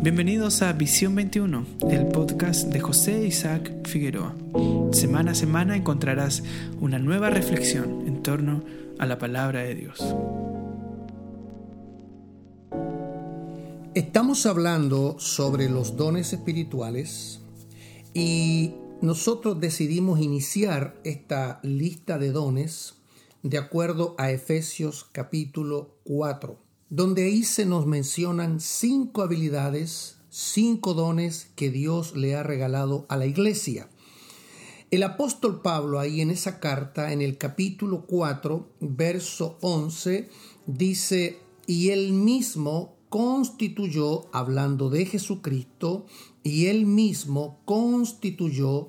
Bienvenidos a Visión 21, el podcast de José Isaac Figueroa. Semana a semana encontrarás una nueva reflexión en torno a la palabra de Dios. Estamos hablando sobre los dones espirituales y nosotros decidimos iniciar esta lista de dones de acuerdo a Efesios capítulo 4 donde ahí se nos mencionan cinco habilidades, cinco dones que Dios le ha regalado a la iglesia. El apóstol Pablo ahí en esa carta, en el capítulo 4, verso 11, dice, y él mismo constituyó, hablando de Jesucristo, y él mismo constituyó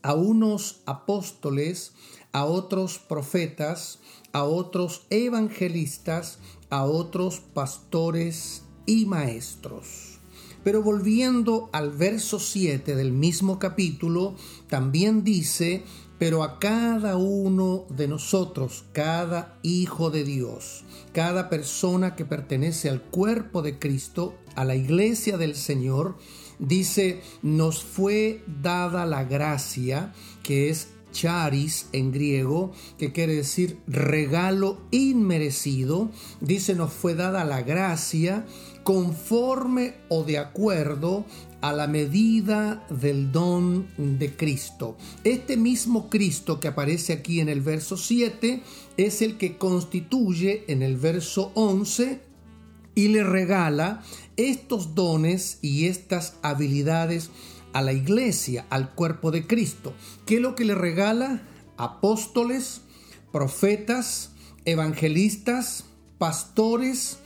a unos apóstoles, a otros profetas, a otros evangelistas, a otros pastores y maestros. Pero volviendo al verso 7 del mismo capítulo, también dice, pero a cada uno de nosotros, cada hijo de Dios, cada persona que pertenece al cuerpo de Cristo, a la iglesia del Señor, dice, nos fue dada la gracia, que es charis en griego, que quiere decir regalo inmerecido, dice nos fue dada la gracia conforme o de acuerdo a la medida del don de Cristo. Este mismo Cristo que aparece aquí en el verso 7 es el que constituye en el verso 11 y le regala estos dones y estas habilidades a la iglesia, al cuerpo de Cristo. ¿Qué es lo que le regala? Apóstoles, profetas, evangelistas, pastores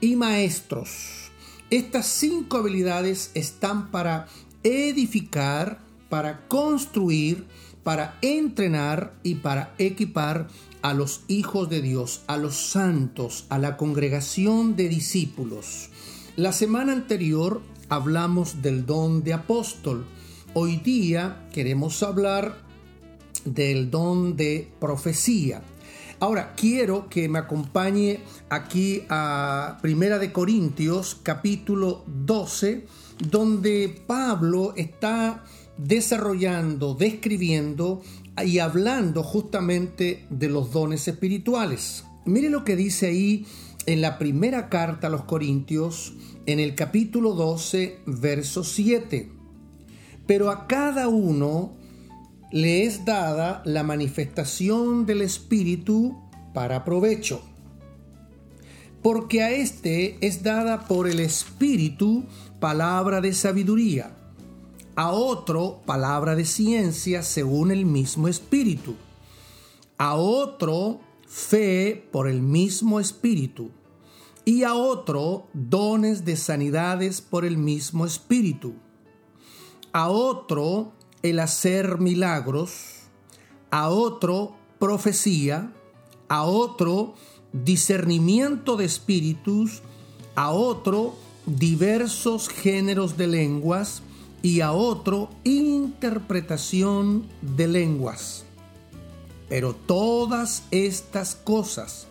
y maestros. Estas cinco habilidades están para edificar, para construir, para entrenar y para equipar a los hijos de Dios, a los santos, a la congregación de discípulos. La semana anterior hablamos del don de apóstol. Hoy día queremos hablar del don de profecía. Ahora quiero que me acompañe aquí a Primera de Corintios capítulo 12, donde Pablo está desarrollando, describiendo y hablando justamente de los dones espirituales. Mire lo que dice ahí en la primera carta a los Corintios, en el capítulo 12, verso 7. Pero a cada uno le es dada la manifestación del Espíritu para provecho. Porque a éste es dada por el Espíritu palabra de sabiduría, a otro palabra de ciencia según el mismo Espíritu, a otro fe por el mismo Espíritu y a otro dones de sanidades por el mismo Espíritu, a otro el hacer milagros, a otro profecía, a otro discernimiento de espíritus, a otro diversos géneros de lenguas y a otro interpretación de lenguas. Pero todas estas cosas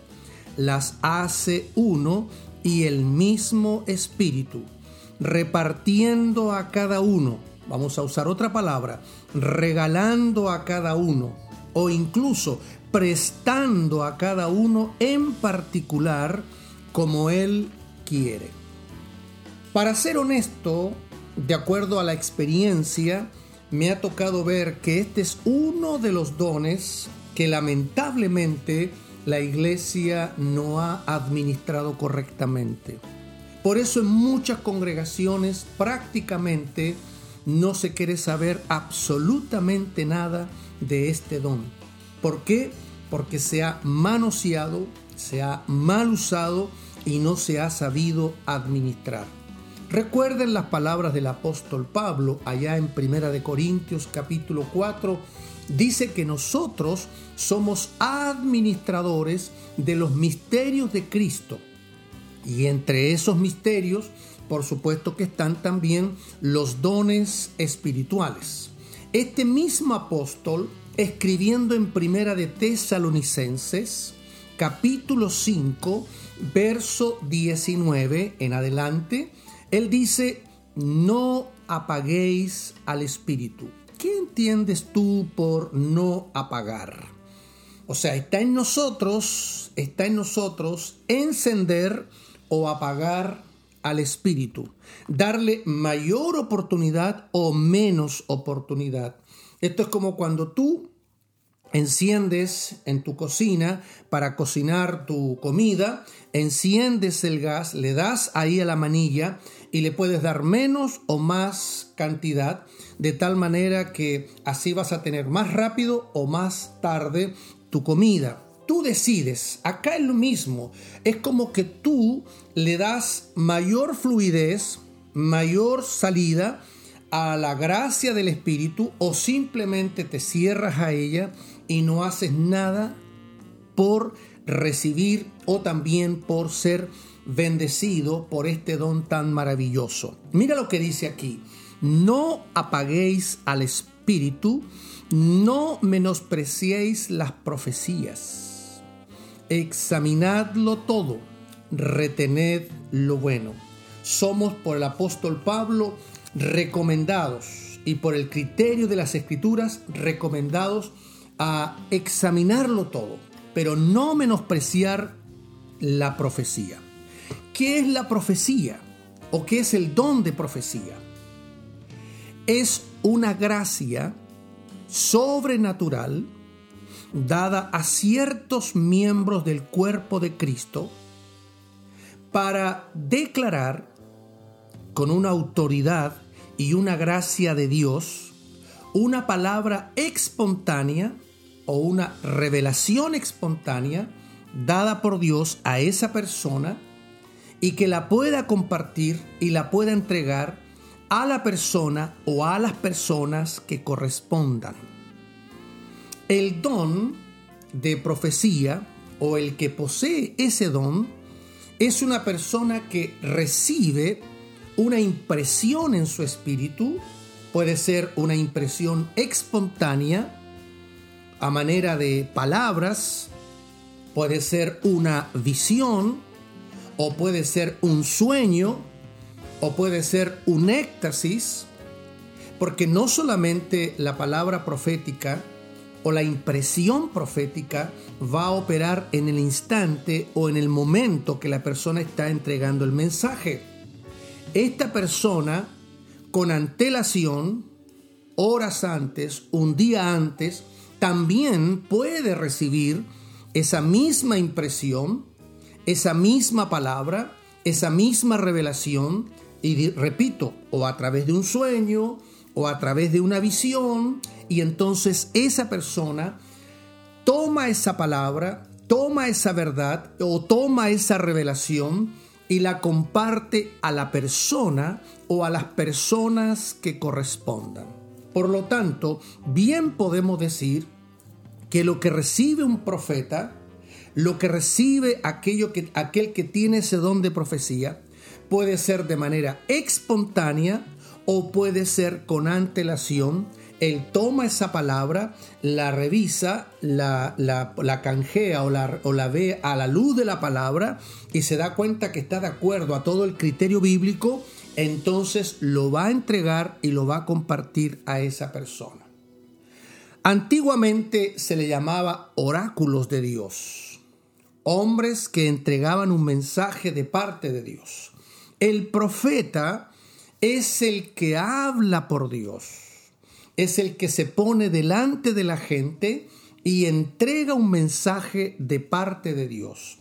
las hace uno y el mismo Espíritu, repartiendo a cada uno, vamos a usar otra palabra, regalando a cada uno, o incluso prestando a cada uno en particular como Él quiere. Para ser honesto, de acuerdo a la experiencia, me ha tocado ver que este es uno de los dones que lamentablemente la iglesia no ha administrado correctamente. Por eso en muchas congregaciones prácticamente no se quiere saber absolutamente nada de este don. ¿Por qué? Porque se ha manoseado, se ha mal usado y no se ha sabido administrar. Recuerden las palabras del apóstol Pablo allá en Primera de Corintios capítulo 4 dice que nosotros somos administradores de los misterios de Cristo. Y entre esos misterios, por supuesto que están también los dones espirituales. Este mismo apóstol, escribiendo en Primera de Tesalonicenses, capítulo 5, verso 19 en adelante, Él dice, no apaguéis al espíritu. ¿Qué entiendes tú por no apagar? O sea, está en nosotros, está en nosotros encender o apagar al espíritu, darle mayor oportunidad o menos oportunidad. Esto es como cuando tú enciendes en tu cocina para cocinar tu comida, enciendes el gas, le das ahí a la manilla y le puedes dar menos o más cantidad, de tal manera que así vas a tener más rápido o más tarde tu comida. Tú decides, acá es lo mismo, es como que tú le das mayor fluidez, mayor salida a la gracia del Espíritu o simplemente te cierras a ella y no haces nada por recibir o también por ser bendecido por este don tan maravilloso. Mira lo que dice aquí, no apaguéis al Espíritu, no menospreciéis las profecías. Examinadlo todo, retened lo bueno. Somos por el apóstol Pablo recomendados y por el criterio de las escrituras recomendados a examinarlo todo, pero no menospreciar la profecía. ¿Qué es la profecía? ¿O qué es el don de profecía? Es una gracia sobrenatural dada a ciertos miembros del cuerpo de Cristo para declarar con una autoridad y una gracia de Dios una palabra espontánea o una revelación espontánea dada por Dios a esa persona y que la pueda compartir y la pueda entregar a la persona o a las personas que correspondan. El don de profecía o el que posee ese don es una persona que recibe una impresión en su espíritu, puede ser una impresión espontánea a manera de palabras, puede ser una visión o puede ser un sueño o puede ser un éxtasis, porque no solamente la palabra profética o la impresión profética va a operar en el instante o en el momento que la persona está entregando el mensaje. Esta persona, con antelación, horas antes, un día antes, también puede recibir esa misma impresión, esa misma palabra, esa misma revelación, y repito, o a través de un sueño, o a través de una visión, y entonces esa persona toma esa palabra, toma esa verdad o toma esa revelación y la comparte a la persona o a las personas que correspondan. Por lo tanto, bien podemos decir que lo que recibe un profeta, lo que recibe aquello que, aquel que tiene ese don de profecía, puede ser de manera espontánea o puede ser con antelación. Él toma esa palabra, la revisa, la, la, canjea o la, o la ve a la luz de la palabra y se da cuenta que está de acuerdo a todo el criterio bíblico, entonces lo va a entregar y lo va a compartir a esa persona. Antiguamente se le llamaba oráculos de Dios, hombres que entregaban un mensaje de parte de Dios. El profeta es el que habla por Dios, es el que se pone delante de la gente y entrega un mensaje de parte de Dios.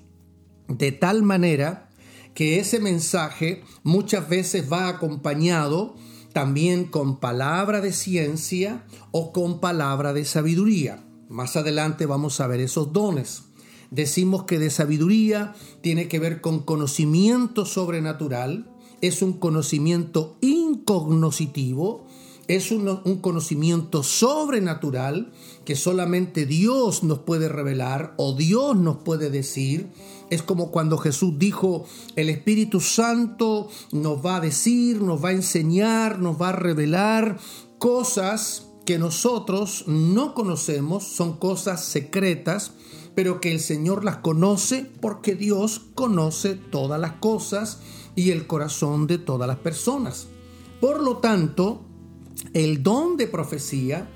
De tal manera que ese mensaje muchas veces va acompañado también con palabra de ciencia o con palabra de sabiduría. Más adelante vamos a ver esos dones. Decimos que de sabiduría tiene que ver con conocimiento sobrenatural, es un conocimiento incognoscitivo, es un, un, conocimiento sobrenatural que solamente Dios nos puede revelar o Dios nos puede decir. Es como cuando Jesús dijo, el Espíritu Santo nos va a decir, nos va a enseñar, nos va a revelar cosas que nosotros no conocemos, son cosas secretas pero que el Señor las conoce porque Dios conoce todas las cosas y el corazón de todas las personas. Por lo tanto, el don de profecía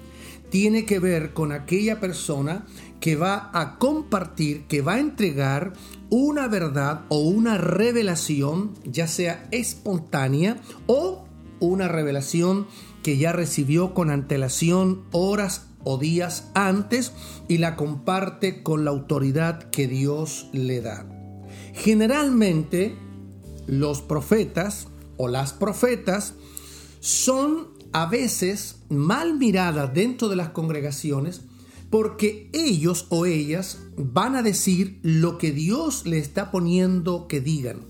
tiene que ver con aquella persona que va a compartir, que va a entregar una verdad o una revelación, ya sea espontánea o una revelación que ya recibió con antelación horas o días antes y la comparte con la autoridad que Dios le da. Generalmente los profetas o las profetas son a veces mal miradas dentro de las congregaciones porque ellos o ellas van a decir lo que Dios le está poniendo que digan.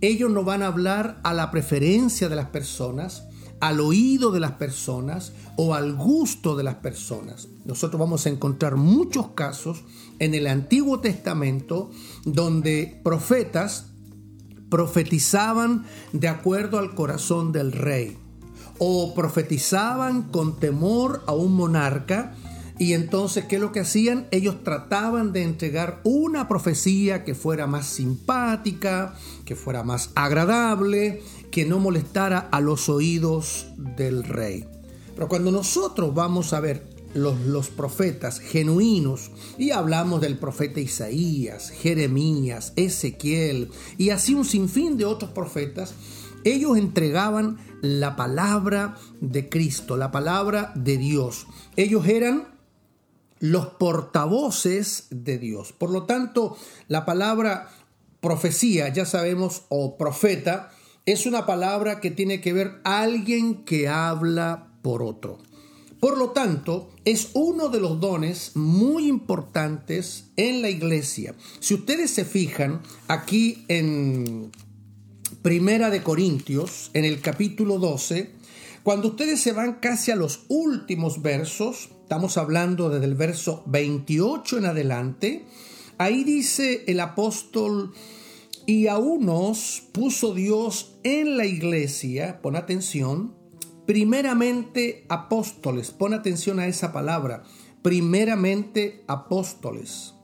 Ellos no van a hablar a la preferencia de las personas, al oído de las personas o al gusto de las personas. Nosotros vamos a encontrar muchos casos en el Antiguo Testamento donde profetas profetizaban de acuerdo al corazón del rey o profetizaban con temor a un monarca y entonces, ¿qué es lo que hacían? Ellos trataban de entregar una profecía que fuera más simpática, que fuera más agradable, que no molestara a los oídos del rey. Pero cuando nosotros vamos a ver los, los, profetas genuinos, y hablamos del profeta Isaías, Jeremías, Ezequiel, y así un sinfín de otros profetas, ellos entregaban la palabra de Cristo, la palabra de Dios. Ellos eran los portavoces de Dios. Por lo tanto, la palabra profecía, ya sabemos, o profeta, es una palabra que tiene que ver alguien que habla por otro. Por lo tanto, es uno de los dones muy importantes en la iglesia. Si ustedes se fijan aquí en Primera de Corintios, en el capítulo 12, cuando ustedes se van casi a los últimos versos, estamos hablando desde el verso 28 en adelante, ahí dice el apóstol, y a unos puso Dios en la iglesia, pon atención, primeramente apóstoles, pon atención a esa palabra, primeramente apóstoles,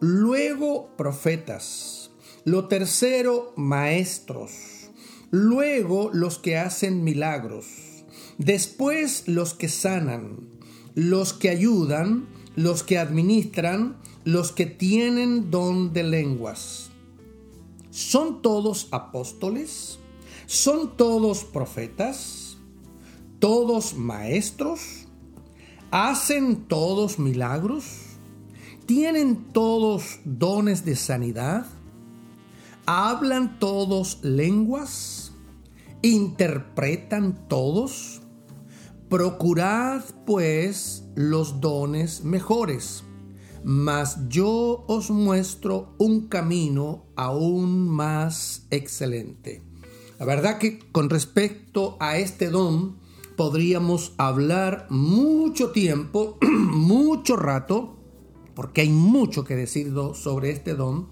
luego profetas, lo tercero maestros, luego los que hacen milagros Después los que sanan, los que ayudan, los que administran, los que tienen don de lenguas. ¿Son todos apóstoles? ¿Son todos profetas? ¿Todos maestros? ¿Hacen todos milagros? ¿Tienen todos dones de sanidad? ¿Hablan todos lenguas? ¿Interpretan todos? Procurad pues los dones mejores, mas yo os muestro un camino aún más excelente. La verdad que con respecto a este don podríamos hablar mucho tiempo, mucho rato, porque hay mucho que decir sobre este don,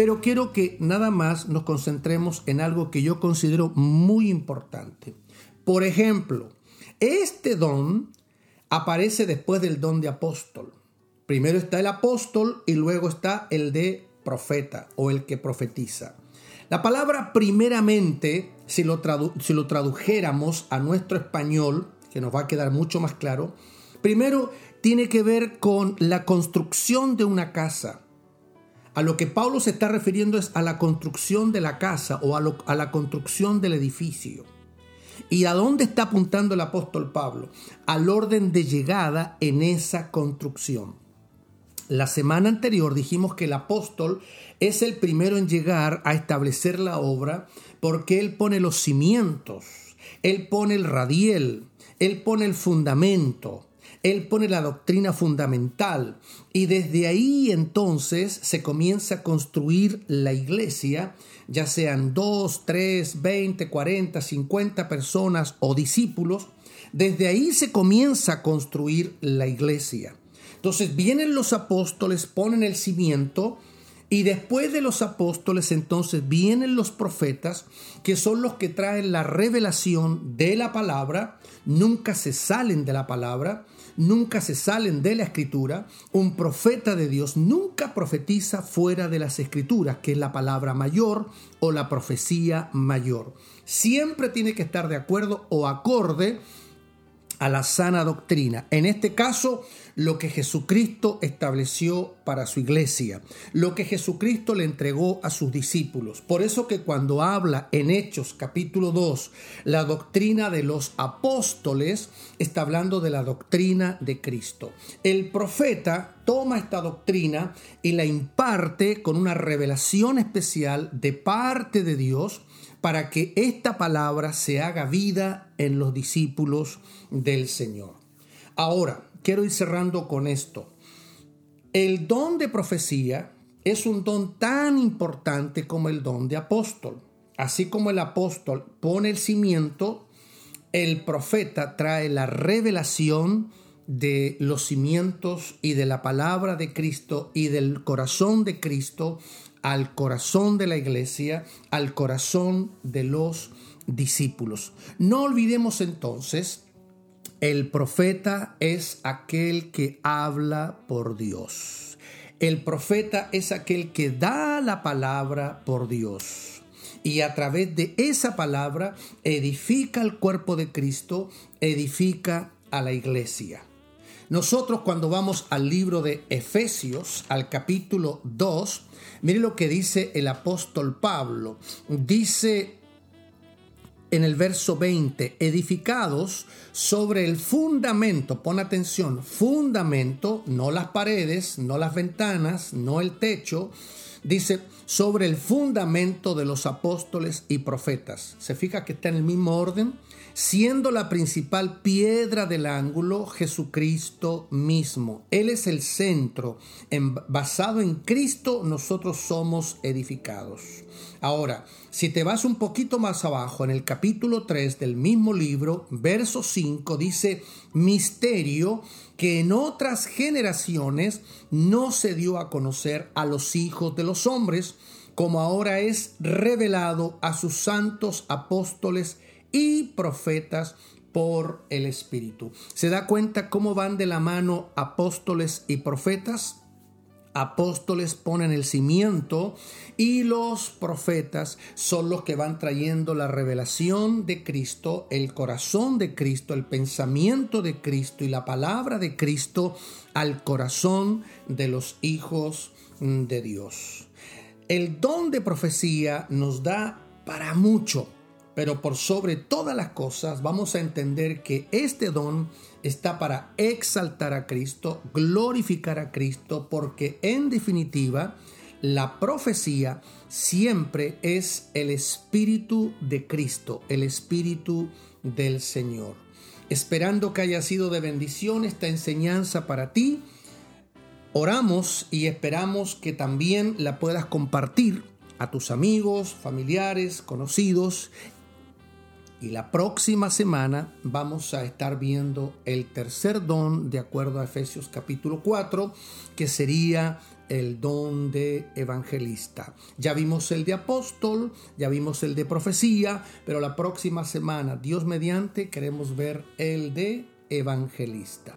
pero quiero que nada más nos concentremos en algo que yo considero muy importante. Por ejemplo, este don aparece después del don de apóstol. Primero está el apóstol y luego está el de profeta o el que profetiza. La palabra primeramente, si lo, si lo tradujéramos a nuestro español, que nos va a quedar mucho más claro, primero tiene que ver con la construcción de una casa. A lo que Pablo se está refiriendo es a la construcción de la casa o a, la construcción del edificio. ¿Y a dónde está apuntando el apóstol Pablo? Al orden de llegada en esa construcción. La semana anterior dijimos que el apóstol es el primero en llegar a establecer la obra porque él pone los cimientos, él pone el radiel, él pone el fundamento, él pone la doctrina fundamental y desde ahí entonces se comienza a construir la iglesia, ya sean dos, tres, veinte, cuarenta, cincuenta personas o discípulos. Desde ahí se comienza a construir la iglesia. Entonces vienen los apóstoles, ponen el cimiento, y después de los apóstoles entonces vienen los profetas, que son los que traen la revelación de la palabra, nunca se salen de la palabra, nunca se salen de la escritura. Un profeta de Dios nunca profetiza fuera de las escrituras, que es la palabra mayor o la profecía mayor. Siempre tiene que estar de acuerdo o acorde a la sana doctrina. En este caso, lo que Jesucristo estableció para su iglesia, lo que Jesucristo le entregó a sus discípulos. Por eso que cuando habla en Hechos capítulo 2 la doctrina de los apóstoles, está hablando de la doctrina de Cristo. El profeta toma esta doctrina y la imparte con una revelación especial de parte de Dios para que esta palabra se haga vida en los discípulos del Señor. Ahora, quiero ir cerrando con esto. El don de profecía es un don tan importante como el don de apóstol. Así como el apóstol pone el cimiento, el profeta trae la revelación de los cimientos y de la palabra de Cristo y del corazón de Cristo al corazón de la iglesia, al corazón de los discípulos. No olvidemos entonces, el profeta es aquel que habla por Dios. El profeta es aquel que da la palabra por Dios. Y a través de esa palabra edifica el cuerpo de Cristo, edifica a la iglesia. Nosotros cuando vamos al libro de Efesios, al capítulo 2, mire lo que dice el apóstol Pablo. Dice en el verso 20, edificados sobre el fundamento, pon atención, fundamento, no las paredes, no las ventanas, no el techo, dice sobre el fundamento de los apóstoles y profetas. ¿Se fija que está en el mismo orden? Siendo la principal piedra del ángulo Jesucristo mismo. Él es el centro. En, basado en Cristo nosotros somos edificados. Ahora, si te vas un poquito más abajo, en el capítulo 3 del mismo libro, verso 5, dice, misterio que en otras generaciones no se dio a conocer a los hijos de los hombres, como ahora es revelado a sus santos apóstoles y profetas por el Espíritu. ¿Se da cuenta cómo van de la mano apóstoles y profetas? Apóstoles ponen el cimiento y los profetas son los que van trayendo la revelación de Cristo, el corazón de Cristo, el pensamiento de Cristo y la palabra de Cristo al corazón de los hijos de Dios. El don de profecía nos da para mucho pero por sobre todas las cosas vamos a entender que este don está para exaltar a Cristo, glorificar a Cristo, porque en definitiva la profecía siempre es el Espíritu de Cristo, el Espíritu del Señor. Esperando que haya sido de bendición esta enseñanza para ti, oramos y esperamos que también la puedas compartir a tus amigos, familiares, conocidos y la próxima semana vamos a estar viendo el tercer don de acuerdo a Efesios capítulo 4, que sería el don de evangelista. Ya vimos el de apóstol, ya vimos el de profecía, pero la próxima semana, Dios mediante, queremos ver el de evangelista.